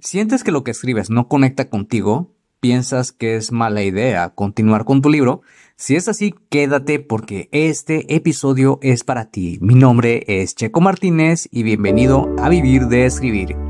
¿Sientes que lo que escribes no conecta contigo? ¿Piensas que es mala idea continuar con tu libro? Si es así, quédate porque este episodio es para ti. Mi nombre es Checo Martínez y bienvenido a Vivir de Escribir.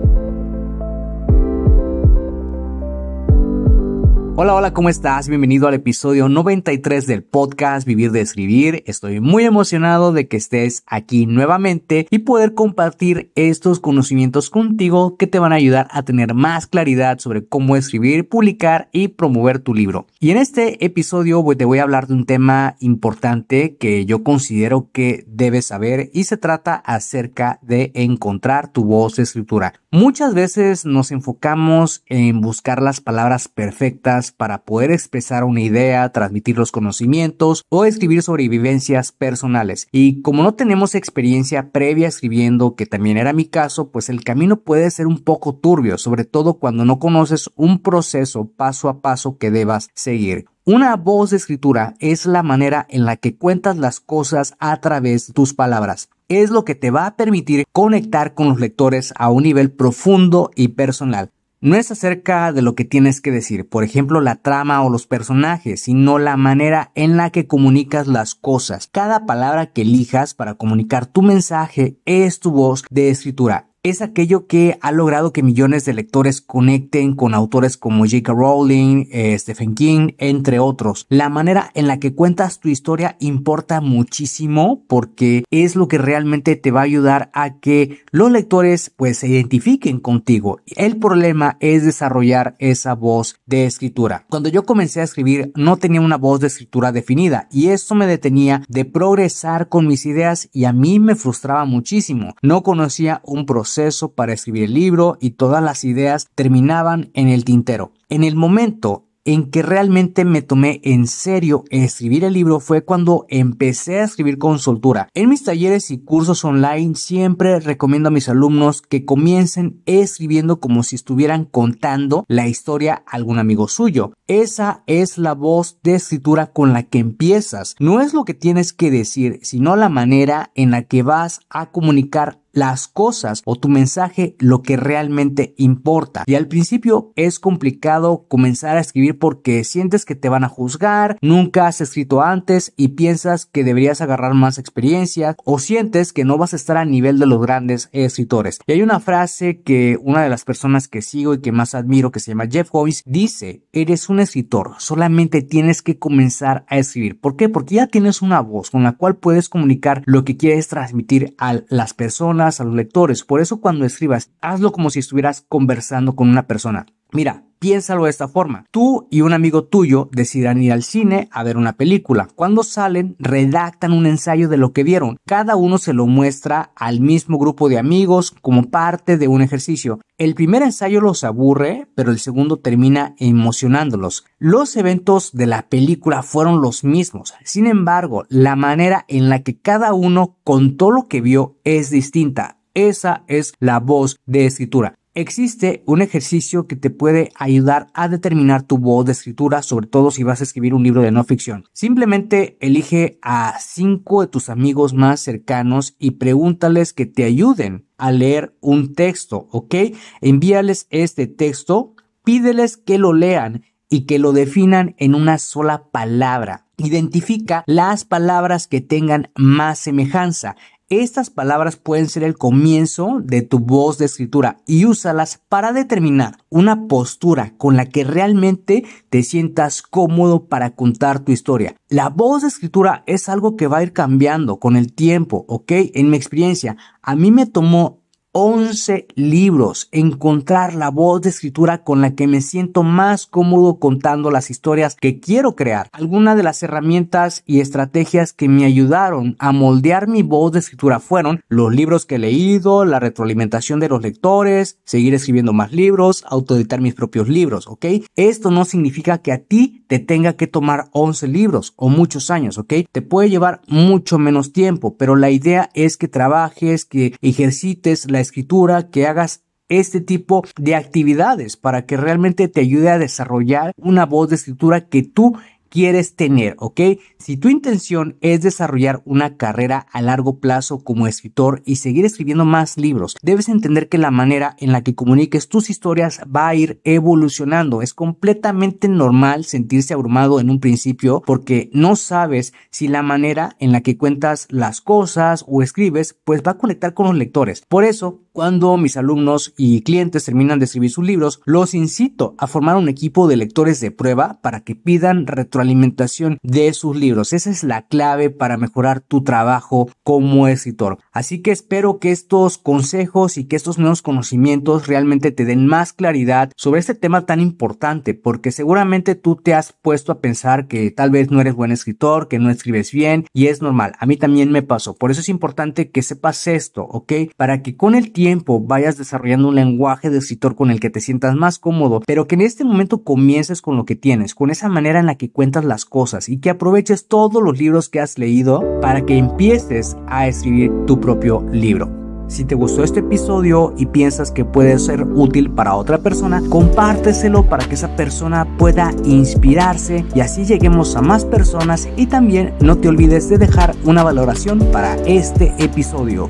Hola, hola, ¿cómo estás? Bienvenido al episodio 93 del podcast Vivir de Escribir. Estoy muy emocionado de que estés aquí nuevamente y poder compartir estos conocimientos contigo que te van a ayudar a tener más claridad sobre cómo escribir, publicar y promover tu libro. Y en este episodio te voy a hablar de un tema importante que yo considero que debes saber y se trata acerca de encontrar tu voz de escritura. Muchas veces nos enfocamos en buscar las palabras perfectas para poder expresar una idea, transmitir los conocimientos o escribir sobre vivencias personales. Y como no tenemos experiencia previa escribiendo, que también era mi caso, pues el camino puede ser un poco turbio, sobre todo cuando no conoces un proceso paso a paso que debas seguir. Una voz de escritura es la manera en la que cuentas las cosas a través de tus palabras es lo que te va a permitir conectar con los lectores a un nivel profundo y personal. No es acerca de lo que tienes que decir, por ejemplo, la trama o los personajes, sino la manera en la que comunicas las cosas. Cada palabra que elijas para comunicar tu mensaje es tu voz de escritura es aquello que ha logrado que millones de lectores conecten con autores como J.K. Rowling, eh, Stephen King, entre otros. La manera en la que cuentas tu historia importa muchísimo porque es lo que realmente te va a ayudar a que los lectores pues se identifiquen contigo. El problema es desarrollar esa voz de escritura. Cuando yo comencé a escribir no tenía una voz de escritura definida y esto me detenía de progresar con mis ideas y a mí me frustraba muchísimo. No conocía un proceso para escribir el libro y todas las ideas terminaban en el tintero. En el momento en que realmente me tomé en serio escribir el libro fue cuando empecé a escribir con soltura. En mis talleres y cursos online siempre recomiendo a mis alumnos que comiencen escribiendo como si estuvieran contando la historia a algún amigo suyo. Esa es la voz de escritura con la que empiezas. No es lo que tienes que decir, sino la manera en la que vas a comunicar las cosas o tu mensaje lo que realmente importa. Y al principio es complicado comenzar a escribir porque sientes que te van a juzgar, nunca has escrito antes y piensas que deberías agarrar más experiencia o sientes que no vas a estar a nivel de los grandes escritores. Y hay una frase que una de las personas que sigo y que más admiro que se llama Jeff Hoyes dice, eres un escritor, solamente tienes que comenzar a escribir. ¿Por qué? Porque ya tienes una voz con la cual puedes comunicar lo que quieres transmitir a las a los lectores. Por eso cuando escribas, hazlo como si estuvieras conversando con una persona. Mira, piénsalo de esta forma. Tú y un amigo tuyo decidirán ir al cine a ver una película. Cuando salen, redactan un ensayo de lo que vieron. Cada uno se lo muestra al mismo grupo de amigos como parte de un ejercicio. El primer ensayo los aburre, pero el segundo termina emocionándolos. Los eventos de la película fueron los mismos. Sin embargo, la manera en la que cada uno contó lo que vio es distinta. Esa es la voz de escritura. Existe un ejercicio que te puede ayudar a determinar tu voz de escritura, sobre todo si vas a escribir un libro de no ficción. Simplemente elige a cinco de tus amigos más cercanos y pregúntales que te ayuden a leer un texto, ¿ok? Envíales este texto, pídeles que lo lean y que lo definan en una sola palabra. Identifica las palabras que tengan más semejanza estas palabras pueden ser el comienzo de tu voz de escritura y úsalas para determinar una postura con la que realmente te sientas cómodo para contar tu historia. La voz de escritura es algo que va a ir cambiando con el tiempo, ¿ok? En mi experiencia, a mí me tomó 11 libros, encontrar la voz de escritura con la que me siento más cómodo contando las historias que quiero crear. Algunas de las herramientas y estrategias que me ayudaron a moldear mi voz de escritura fueron los libros que he leído, la retroalimentación de los lectores, seguir escribiendo más libros, autoeditar mis propios libros, ¿ok? Esto no significa que a ti te tenga que tomar 11 libros o muchos años, ¿ok? Te puede llevar mucho menos tiempo, pero la idea es que trabajes, que ejercites la escritura, que hagas este tipo de actividades para que realmente te ayude a desarrollar una voz de escritura que tú quieres tener, ¿ok? Si tu intención es desarrollar una carrera a largo plazo como escritor y seguir escribiendo más libros, debes entender que la manera en la que comuniques tus historias va a ir evolucionando. Es completamente normal sentirse abrumado en un principio porque no sabes si la manera en la que cuentas las cosas o escribes pues va a conectar con los lectores. Por eso, cuando mis alumnos y clientes terminan de escribir sus libros, los incito a formar un equipo de lectores de prueba para que pidan retroalimentación de sus libros. Esa es la clave para mejorar tu trabajo como escritor. Así que espero que estos consejos y que estos nuevos conocimientos realmente te den más claridad sobre este tema tan importante, porque seguramente tú te has puesto a pensar que tal vez no eres buen escritor, que no escribes bien, y es normal. A mí también me pasó. Por eso es importante que sepas esto, ¿ok? Para que con el tiempo vayas desarrollando un lenguaje de escritor con el que te sientas más cómodo, pero que en este momento comiences con lo que tienes, con esa manera en la que cuentas las cosas y que aproveches todos los libros que has leído para que empieces a escribir tu propio libro. Si te gustó este episodio y piensas que puede ser útil para otra persona, compárteselo para que esa persona pueda inspirarse y así lleguemos a más personas y también no te olvides de dejar una valoración para este episodio.